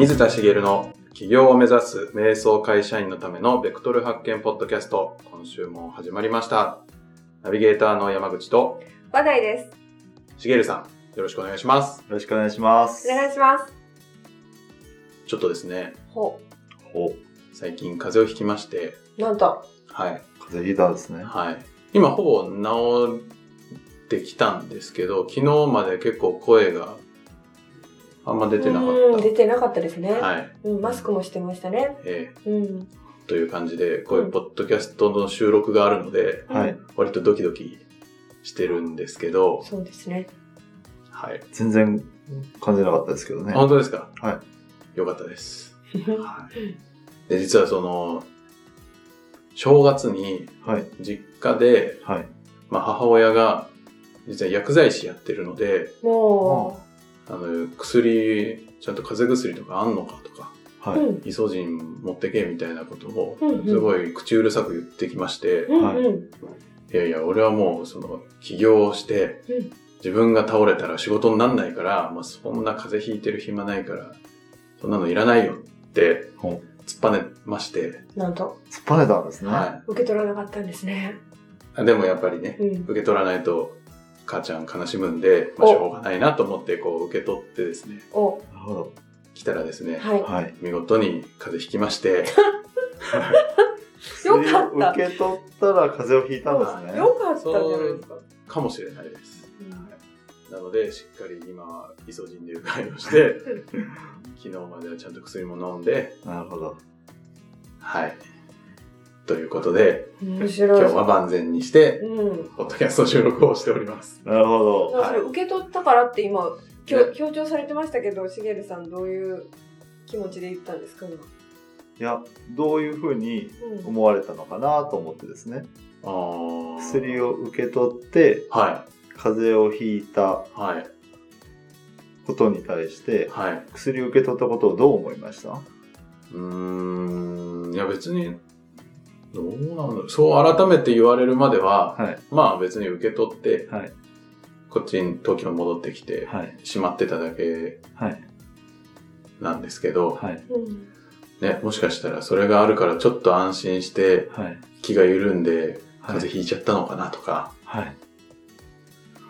水田茂の起業を目指す瞑想会社員のためのベクトル発見ポッドキャスト。今週も始まりました。ナビゲーターの山口と話題です。茂さん、よろしくお願いします。よろしくお願いします。お願いします。ちょっとですね、ほお、最近風邪をひきまして、う。なんと。はい。風邪ひいたんですね。はい。今ほぼ治ってきたんですけど、昨日まで結構声があんま出てなかうん、っ出てなかったですね。た。はい。うん、マスクもしてましたね。えうん。ーという感じで、こういうポッドキャストの収録があるので、はい。割とドキドキしてるんですけど、そうですね。はい。全然感じなかったですけどね。本当ですか？はよかったです。はい。で、実はその、正月にはい。実家で、はい。まあ母親が実は薬剤師やってるので、もあの、薬、ちゃんと風邪薬とかあんのかとか、う、はい。うん。イソジン持ってけみたいなことを、うんうんすごい口うるさく言ってきまして、うん、はいうん。いやいや、俺はもうその、起業をして、うん自分が倒れたら仕事になんないから、まあ、そんな風邪ひいてる暇ないから、そんなのいらないよってほ突っぱねまして、なんと、突っぱねたんですね。は受け取らなかったんですね。い。でもやっぱりね、うん。受け取らないと母ちゃん悲しむんで、まあ、おしょうがないなと思ってこう受け取ってですね、お、なるほど。来たらですね、はい。はい。見事に風邪ひきまして、よかった薬を受け取ったら風邪をひいたんですね。よかったじゃないですか。かもしれないです。うんなので、しっかり今はイソジンでうがいをして、昨日まではちゃんと薬も飲んで、なるほど。はい。ということで、面白い。今日は万全にして、うん。ポッドキャスト収録をしております。なるほど。それ受け取ったからって今、きょね強調されてましたけど、しげるさんどういう気持ちで言ったんですか、今？いや、どういうふうにうん。思われたのかなと思ってですね。あー薬を受け取って、は風邪をひいたい。はい。ことに対して、はい。薬を受け取ったことをどう思いました？うーん。いや別に、どうなんだ。そう改めて言われるまでは、はい。まあ別に受け取って、はい。こっちに東京に戻ってきて、はい。しまってただけはい。なんですけど、はい。うん。ね、もしかしたらそれがあるからちょっと安心してはい。気が緩んではい風邪ひいちゃったのかなとか、はい。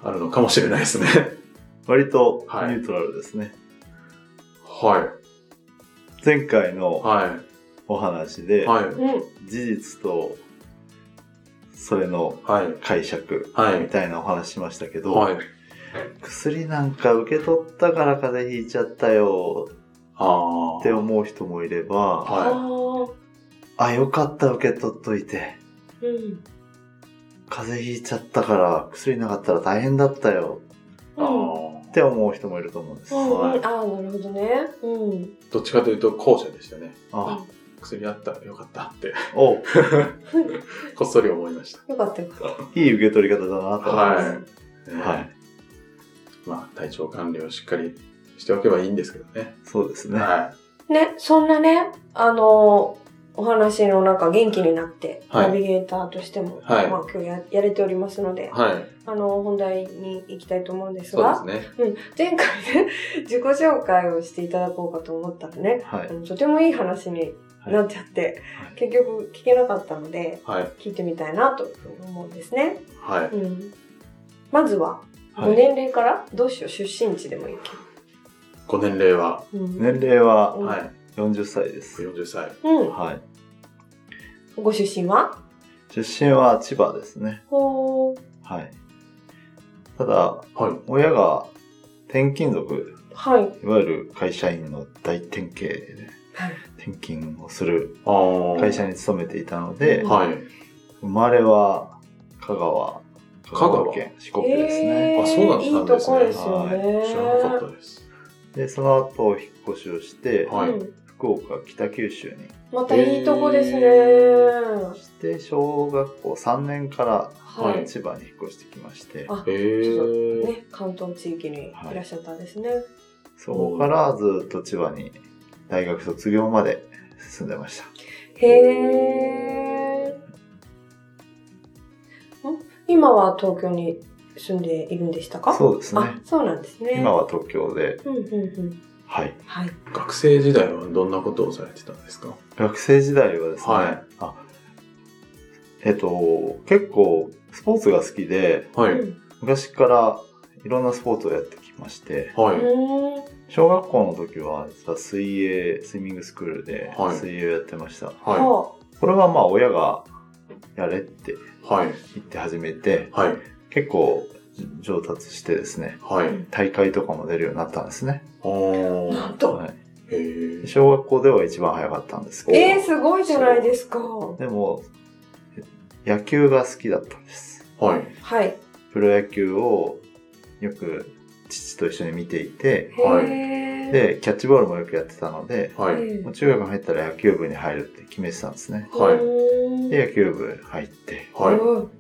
あるのかもしれないですね。割とニはいュートラルですね。は前回い。のはお話い。で、はい。うん。事実とそれのはい。解釈はいみたいなお話しましたけど、はい。薬なんか受け取ったから風邪ひいちゃったよああ。って思う人もいれば、はああ、よかった受け取っといて、ーうん。風邪ひいちゃったから薬なかったら大変だったよい。ああ。って思う人もいると思うんです。うんはいうん、ああ、なるほどね。うん。どっちかというと後者でしたね。あ、薬あったらよかったって、お こっそり思いました。よかったよかっいい受け取り方だなと思います。はい。ねはい。まあ、体調管理をしっかりしておけばいいんですけどね。そうですね。はた。ね、そんなね、あのお話のなんか元気になって、はいナビゲーターとしても、はいまあ今日ややれておりますのでい。、はい。あの本題に行きたいと思うんですそうが、ですね。うん、前回ね、自己紹介をしていただこうかと思ったらね、はいとてもいい話になっちゃって、結局聞けなかったので、はい。聞いてみたいなと思うんですね。はい。うん、まずは、ごはい、年齢から、どうしよう、出身地でもいいけご年齢は、ど。うん年齢はうんはい。40歳です。40歳。うん。はい。ご出身は？出身は千葉ですね。ほー。はい。ただ、はい。親が転勤族、はい。いわゆる会社員の大転勤ではい。転勤をするああ。会社に勤めていたので、うんはい。生まれは香川、香川？県四国ですね。あそうなんですねいいとこですよね。知らなかったです。で、その後引っ越しをして、はいうん福岡、北九州にまたいいとこですね。して、小学校3年からはい。千葉に引っ越してきまして、あ、へちょっえ。とね、関東地域にいらっしゃったんですね。そこからずっと千葉に大学卒業まで住んでました。へえ。今は東京に住んでいるんでしたか？そうですね。あ、そうなんですね。今は東京で、うんうんうん。はい。はい。学生時代はどんなことをされてたんですか？学生時代はですね、はいあえっと、結構スポーツが好きで、はい。うん昔からいろんなスポーツをやってきまして、はい。う小学校の時は実は水泳、スイミングスクールではい水泳をやってました。ははこれはまあ親がやれってい。はい。言って始めて、はい。結構上達してですね、はい。大会とかも出るようになったんですね。おあ。なんと。はい、へー小学校では一番早かったんですけど、えー、すごいじゃないですか。でも、野球が好きだったんです。はい。はい。プロ野球をよく父と一緒に見ていて、はいで、キャッチボールもよくやってたので、はい。うんもう中学入ったら野球部に入るって決めてたんですね。はいで、野球部入って、はい。うん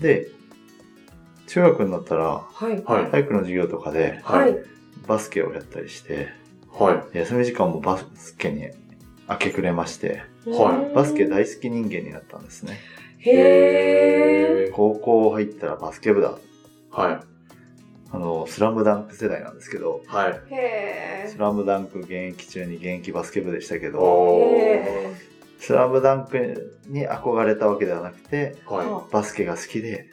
で、中学になったら、はい。はい。体育の授業とかでははいい。バスケをやったりして、はい。休み時間もバスケに明け暮れまして、はいバスケ大好き人間になったんですね。へー。高校入ったらバスケ部だ。はい。あの、スラムダンク世代なんですけど、はい。へスラムダンク現役中に現役バスケ部でしたけど、スラムダンクに憧れたわけではなくて、はバスケが好きで、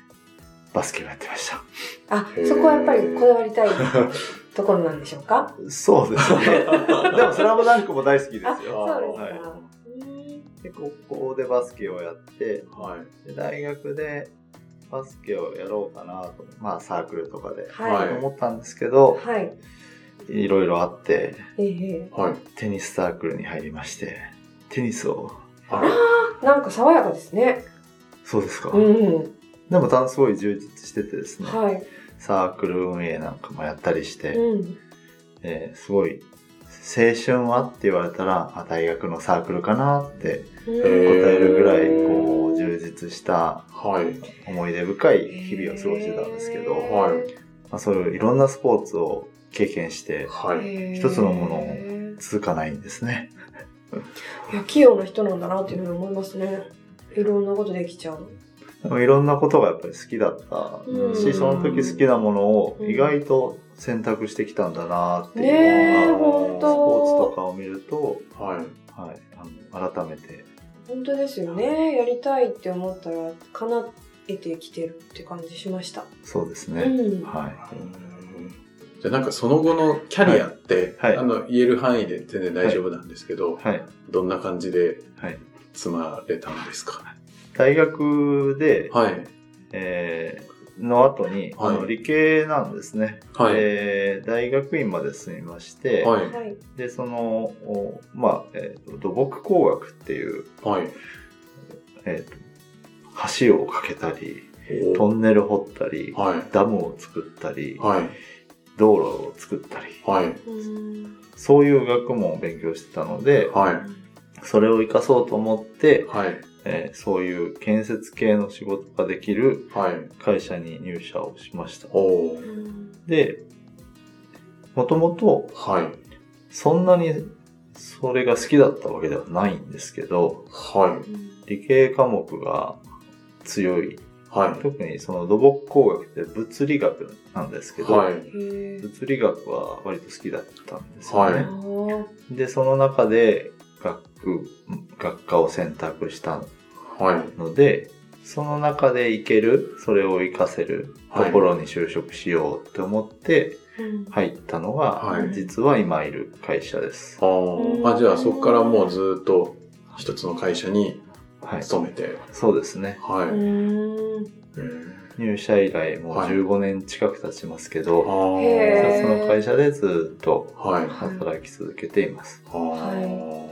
バスケをやってました。あ、そこはやっぱりこだわりたい ところなんでしょうか？そうですね。でも、スラムダンクも大好きですあ、よ。そうですはいか。うんで、高校でバスケをやって、い。はい。で大学でバスケをやろうかなと、まあサークルとかではい。はい思ったんですけど、はい。いろいろあって、ええはい。テニスサークルに入りまして、テニスを、はい。なんか爽やかですね。そうですか。うん。でも、すごい充実しててですね、はい。サークル運営なんかもやったりして、うん。えーすごい、青春は？って言われたら、あ大学のサークルかなって答答えるぐらい、こう、充実したはい。思い出深い日々を過ごしてたんですけど、はい。まあ、そういういろんなスポーツを経験して、はい。一つのものを続かないんですね。いや、器用な人なんだなっていうふうに思いますね。いろんなことできちゃう。でもいろんなことがやっぱり好きだったうんし、その時好きなものを意外と選択してきたんだなっていうのが、ほんスポーツとと。かを見ると、はい。はい、あの改めて、本当ですよね。やりたいって思ったら、叶えてきてるって感じしました。そうですね。うん。はい。じゃあなんかその後のキャリアって、はいはいあの言える範囲で全然大丈夫なんですけど、はい。どんな感じではい。積まれたんですか？大学で、はい。えーの後に、はいあの理系なんですね、はい。えー大学院まで進みまして、はい。はい。で、その、おまあ、えーと土木工学っていう、はい。えーと橋を架けたり、トンネル掘ったり、はい。ダムを作ったり、はい。道路を作ったり、はい。うん。そういう学問を勉強してたので、はい。それを活かそうと思って、はい。えーそういう建設系の仕事ができるはい。会社に入社をしました。おー。うんで、もともとはい。そんなにそれが好きだったわけではないんですけど、はい。理系科目が強い。はい。特にその土木工学って物理学なんですけど、はい。物理学は割と好きだったんですよね。はいで、その中で学区、学科を選択したはい。ので、その中でいける、それを活かせるところに就職しようって思ってうん入ったのが、はい実は今いる会社です。あーあ、じゃあそこからもうずっと一つの会社にはい。勤めて。そうですね。はい。入社以来もうはい15年近く経ちますけど、あへーその会社でずっとーはい。働き続けています。あー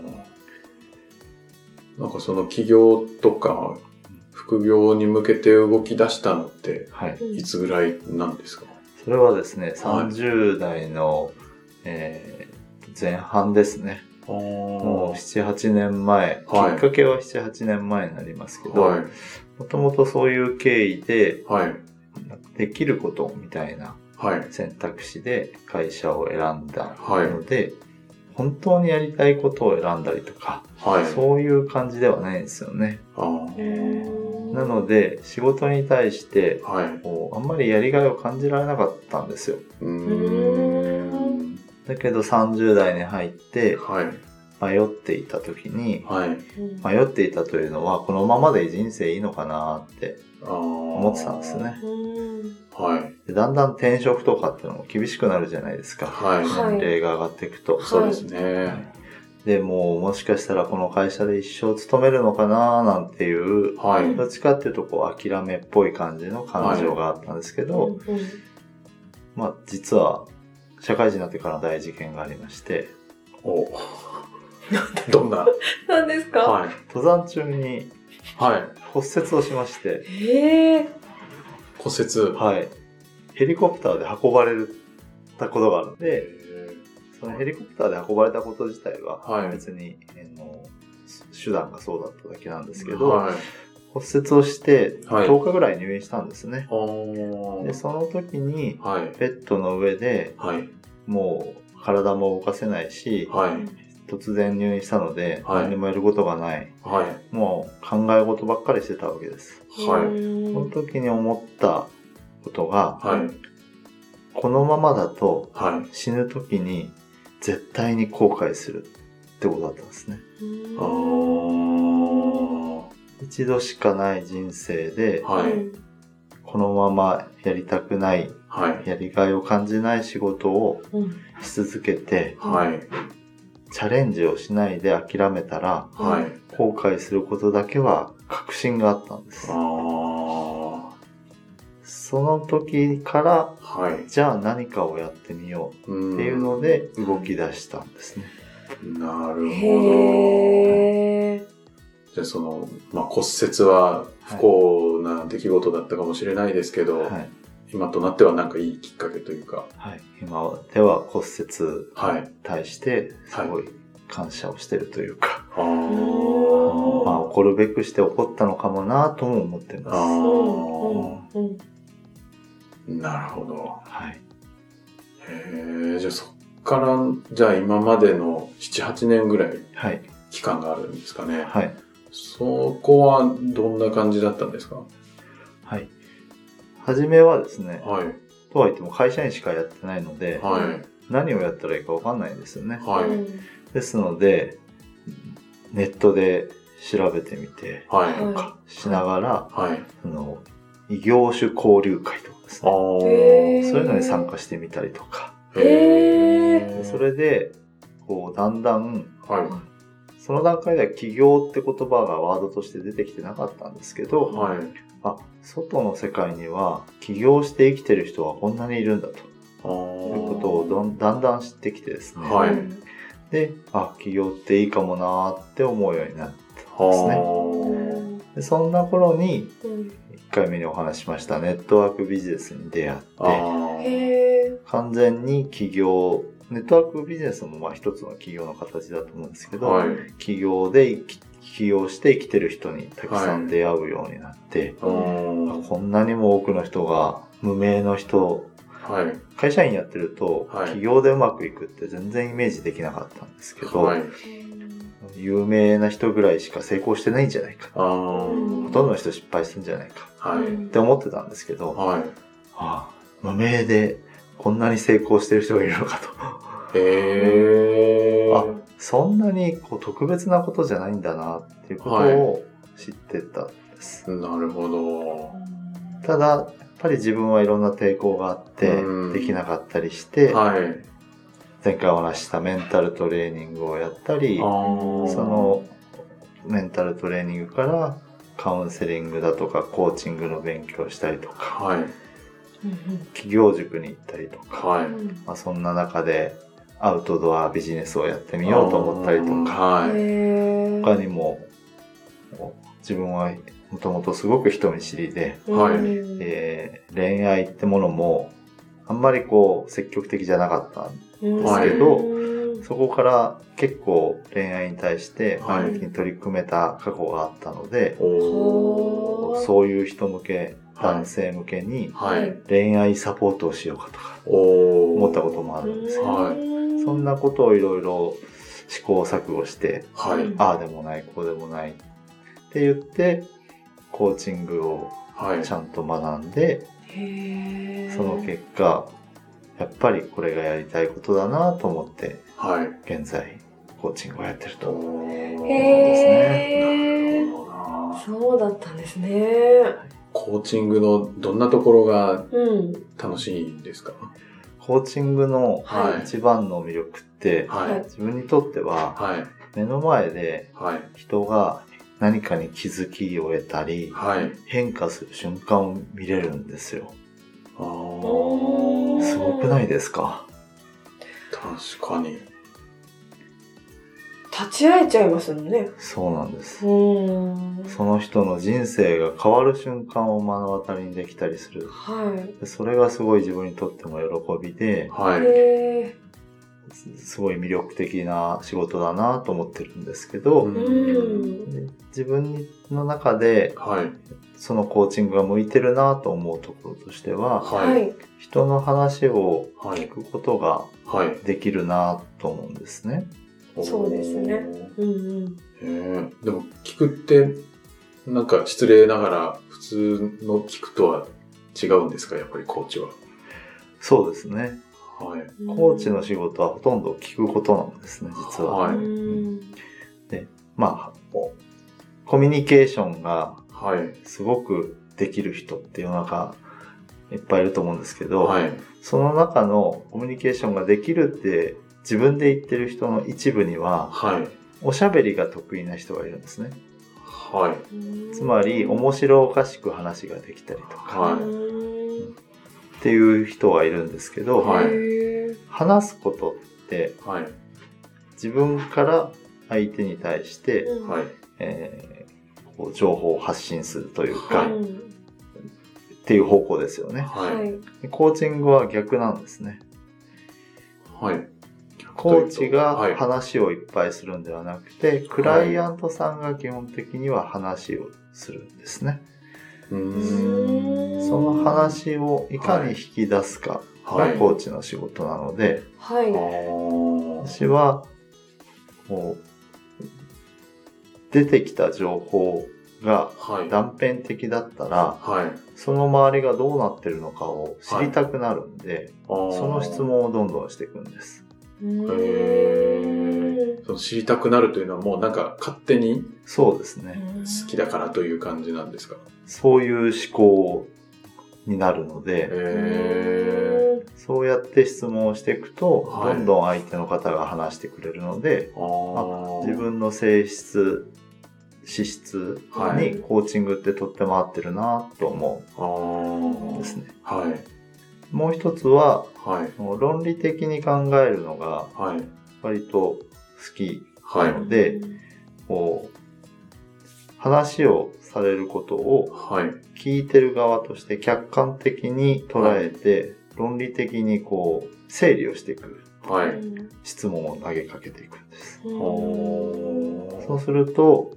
なんかその起業とか副業に向けて動き出したのってはい。いつぐらいなんですか？それはですね、はい30代の、えー前半ですね。ももう7、8年前、はいきっかけは7、8年前になりますけど、はい。もともとそういう経緯で、はい。できることみたいなはい。選択肢で会社を選んだはいので、本当にやりたいことを選んだりとか、はい。そういう感じではないんですよね。なので、仕事に対して、はい。こうあんまりやりがいを感じられなかったんですよ。うーん。だけど30代に入ってはい。迷っていた時に、はい。うん迷っていたというのは、このままで人生いいのかなって思思ってたんですね。うんはい。でだんだん転職とかっていうのも厳しくなるじゃないですか。はい。はい年齢が上がっていくと。そうですね。で、もうもしかしたらこの会社で一生勤めるのかななんていう、はい。どっちかっていうとこう諦めっぽい感じの感情があったんですけど、うんまあ実は社会人になってからの大事件がありまして、お どんな？何ですか、はい。登山中にはい。骨折をしまして、へえ骨折。はい。ヘリコプターで運ばれたことがあるので、へそのヘリコプターで運ばれたこと自体ははい別に、あの手段がそうだっただけなんですけーど、はい。骨折をしてはい10日ぐらい入院したんですね。おーで、その時にはい。ベッドの上ではい。もう体も動かせないし、はい。突然入院したのではい何もやることがない。はい。もう考え事ばっかりしてたわけです。はいうんその時に思ったことが、はい。このままだとはい。死ぬ時に絶対に後悔するってことだったんですね。一度しかない人生で、はい。うんこのままやりたくない、はい。やりがいを感じない仕事をうんし続けて、はい。チャレンジをしないで諦めたら、はい。後悔することだけは確信があったんですあ。あ。その時から、はい。じゃあ何かをやってみようっっていうので動き出したんですね。なるほど。じゃあその、まあ、骨折は不幸な出来事だったかもしれないですけど、はい。今となってはなんかいいきっかけというか、はい。今では骨折はいに対してすごい感謝をしてるというか、あまあー起こるべくして起こったのかもなとも思ってます。あうんーうんなるほど。はい。へえ、じゃあそっから、じゃあ今までの7、8年ぐらいはい。期間があるんですかね。はい。そこはどんな感じだったんですか？はい。初めはですね、はい。とは言っても会社員しかやってないので、はい。何をやったらいいかわかんないんですよね。はい。うんですので、ネットで調べてみて、はい。はいかしながら、はい。その、異業種交流会とかですあね。そういうのに参加してみたりとか。それで、こう、だんだん、はい。その段階では起業って言葉がワードとして出てきてなかったんですけど、はい。あ、外の世界には起業して生きてる人はこんなにいるんだと。あいうーことをどんだんだん知ってきてですね。はい。うんで、あ、起業っていいかもなーって思うようになったんですね。はでそんな頃に、うん。1回目にお話ししましたネットワークビジネスに出会って、完全に起業、ネットワークビジネスもまあ一つの起業の形だと思うんですけど、はい。起業で起業して生きてる人にたくさん出会うようになって、あーあこんなにも多くの人が無名の人はい。会社員やってると、はい起業でうまくいくって全然イメージできなかったんですけど、はい。有名な人ぐらいしか成功してないんじゃないか。ほとんどの人失敗するんじゃないかはい。って思ってたんですけど、はい。ああ無名でこんなに成功してる人がいるのかと。へえ。あそんなにこう特別なことじゃないんだなっていうことを知ってたんです。なるほど。ただ、やっぱり自分はいろんな抵抗があってうん、できなかったりして、はい。前回お話ししたメンタルトレーニングをやったり、そのメンタルトレーニングからカウンセリングだとかコーチングの勉強をしたりとか、はい。企業塾に行ったりとか、はい。まあ、そんな中でアウトドアビジネスをやってみようと思ったりとか、はい。へ他にも自分はもともとすごく人見知りで、はいえー恋愛ってものもあんまりこう積極的じゃなかったんですけどそこから結構恋愛に対してはい前向きに取り組めた過去があったので。そういう人向け、はい男性向けにはい。恋愛サポートをしようかとか。思ったこともあるんですよ。はいそんなことをいろいろ試行錯誤して、はい。ああでもない、こうでもないって言って、コーチングをはい。ちゃんと学んで、へーその結果、やっぱりこれがやりたいことだなと思って、はい。現在、コーチングをやってると。へー。なるほどなそうだったんですね。コーチングのどんなところがうん。楽しいんですか？コーチングのはい一番の魅力って、はい。自分にとってははい。目の前ではい。人が何かに気づきを得たり、はい。変化する瞬間を見れるんですよ。あすごくないですか？確かに。立ち会えちゃいますもんね。そうなんです。うん。その人の人生が変わる瞬間を目の当たりにできたりする。はい。でそれがすごい自分にとっても喜びで、はい。へすすごい魅力的な仕事だなと思ってるんですけど、自分の中ではい。そのコーチングが向いてるなと思うところとしては、は。はいい。人の話をはい聞。くことがはい。できるなと思うんですね。そうですねうんうん。でも、聞くって、なんか失礼ながら、普通の聞くとは違うんですか？やっぱりコーチは。そうですね。はい。コーチの仕事はほとんど聞くことなんですね、実は。はいうんまあ、コミュニケーションがはい。すごくできる人って世の中いっぱいいると思うんですけど、はい。その中のコミュニケーションができるって自分で言ってる人の一部には、はい。おしゃべりが得意な人がいるんですね。はい。つまり、面白おかしく話ができたりとかはいうんっていう人がいるんですけど、はい話すことってはい。自分から相手に対して、うんはい。えーこう情報を発信するというか、はいうんっていう方向ですよね。はい。コーチングは逆なんですね。はい。コーチがはい。話をいっぱいするんではなくて、クライアントさんが基本的には話をするんですね。うーん。その話をいかに引き出すかはい。がコーチの仕事なので、はい。私は、こう、出てきた情報がはい。断片的だったら、はい。その周りがどうなってるのかを知りたくなるんで、そその質。問をどんどんしていくんです。うん。へその知りたくなるというのはもうなんか勝手にそうですね。好きだからという感じなんですか？そういう思考になるので、へそうやって質問をしていくと、はい。どんどん相手の方が話してくれるので、自分の性質、資質はい。にコーチングってとっても合ってるなと思うんですね。はい。もう一つは、はい。もう論理的に考えるのがはい。割と好きはいな。ので、こう、話をされることをはい。聞いてる側として客観的に捉えて、論理的にこう、整理をしていくはい。質問を投げかけていくんです。おそうすると、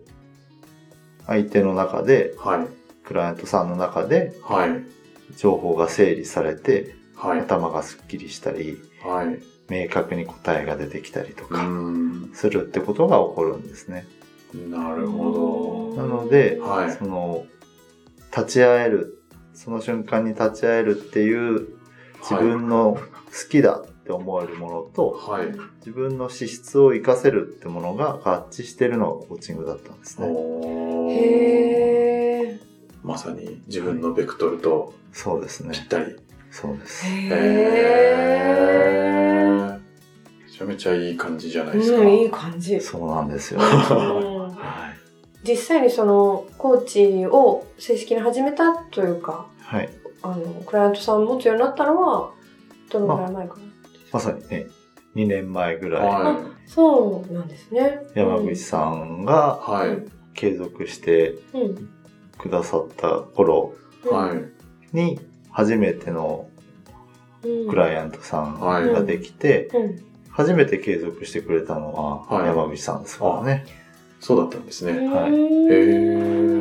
相手の中で、はい。クライアントさんの中ではい。情報が整理されて、はい。頭がスッキリしたり、はい。明確に答えが出てきたりとうか、ん。するってことが起こるんですね。なるほなので、ど。はい。その、立ち会える、その瞬間に立ち会えるっていう自分の好きだって思えるものと、はい。自分の資質を活かせるってものが合致してるのがコーチングだったんですね。へーまさに自分のベクトルとそうですねぴ。ったり。そうです。へーめちゃめちゃいい感じじゃないですか。うん、いい感じ。そうなんですよ。実際にそのコーチを正式に始めたというか、はい。あの、クライアントさんを持つようになったのは、どのぐらい前かな。まさにね、2年前ぐらい、はそうなんですね。山口さんがい。はい。継続してうん。うん。くださった頃はい。に、初めてのうん。クライアントさんはいができて、うん。初めて継続してくれたのははい山口さんですからね。そうだったんですね。はいへう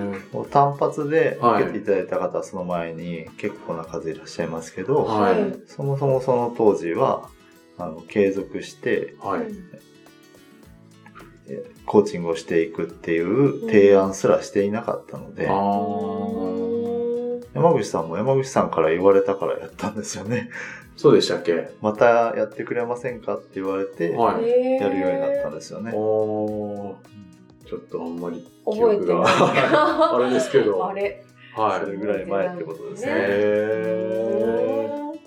んー。単発ではい受けていただいた方はその前に結構な数いらっしゃいますけど、はいはい。そもそもその当時は、あの、継続してはい。コーチングをしていくっていう提案すらしていなかったので、山口さんも山口さんから言われたからやったんですよね。そうでしたっけ？またやってくれませんかって言われて、やるようになったんですよね。ちょっとあんまり記。憶が あれですけど。あれ。はい。それぐらい前ってことですね。へー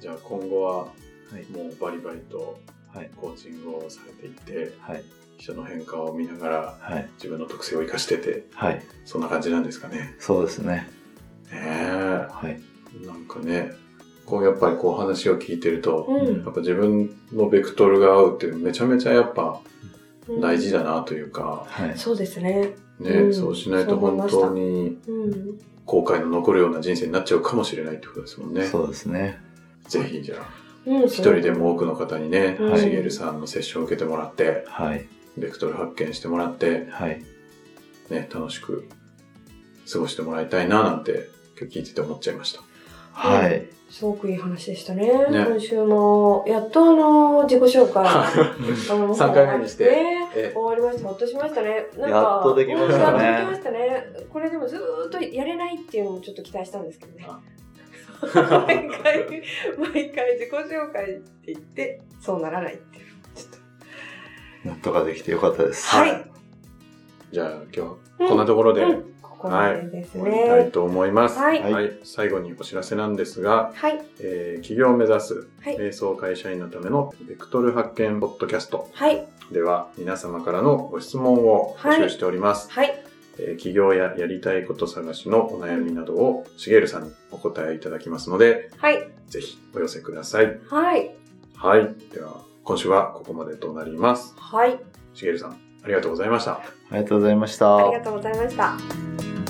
じゃあ今後ははい。もうバリバリとはい。コーチングをされていって、はい。人の変化を見ながらはい。自分の特性を生かしてて、はい。そんな感じなんですかね。そうですね。ねはい。え。なんかね、こうやっぱりこう話を聞いてると、うんやっぱ自分のベクトルが合うってめちゃめちゃやっぱうん大事だなというか、はい。そうですね。ね、うんそうしないと本当にうん。後悔の残るような人生になっちゃうかもしれないってことですもんね。そうですね。ぜひじゃあ、うん、一人でも多くの方にね、うんしげるさんのセッションを受けてもらって、はい。ベクトル発見してもらって、はい。ね、楽しく過ごしてもらいたいななんて今日聞いてて思っちゃいました。はい。すごくいい話でしたね。ね今週も、やっとあの、自己紹介。あの3回目にしてねえ終わりました。ほっとしましたね。なんかやっとできましたねうんやっとできましたね。これでもずーっとやれないっていうのもちょっと期待したんですけどねあ。毎回、毎回自己紹介って言って、そうならないって。なんとかできてよかったです。はい。じゃあ今日はこんなところでうんここまでです終わりたいね。と思います。はいはい。最後にお知らせなんですが、はい。えー起業を目指すはい。瞑想会社員のためのベクトル発見ポッドキャストはい。では皆様からのご質問を募集しております。はい。えー起業ややりたいこと探しのお悩みなどをしげるさんにお答えいただきますので、はい。ぜひお寄せください。はい。はい。では今週はここまでとなります。はい。しげるさん、ありがとうございました。ありがとうございました。ありがとうございました。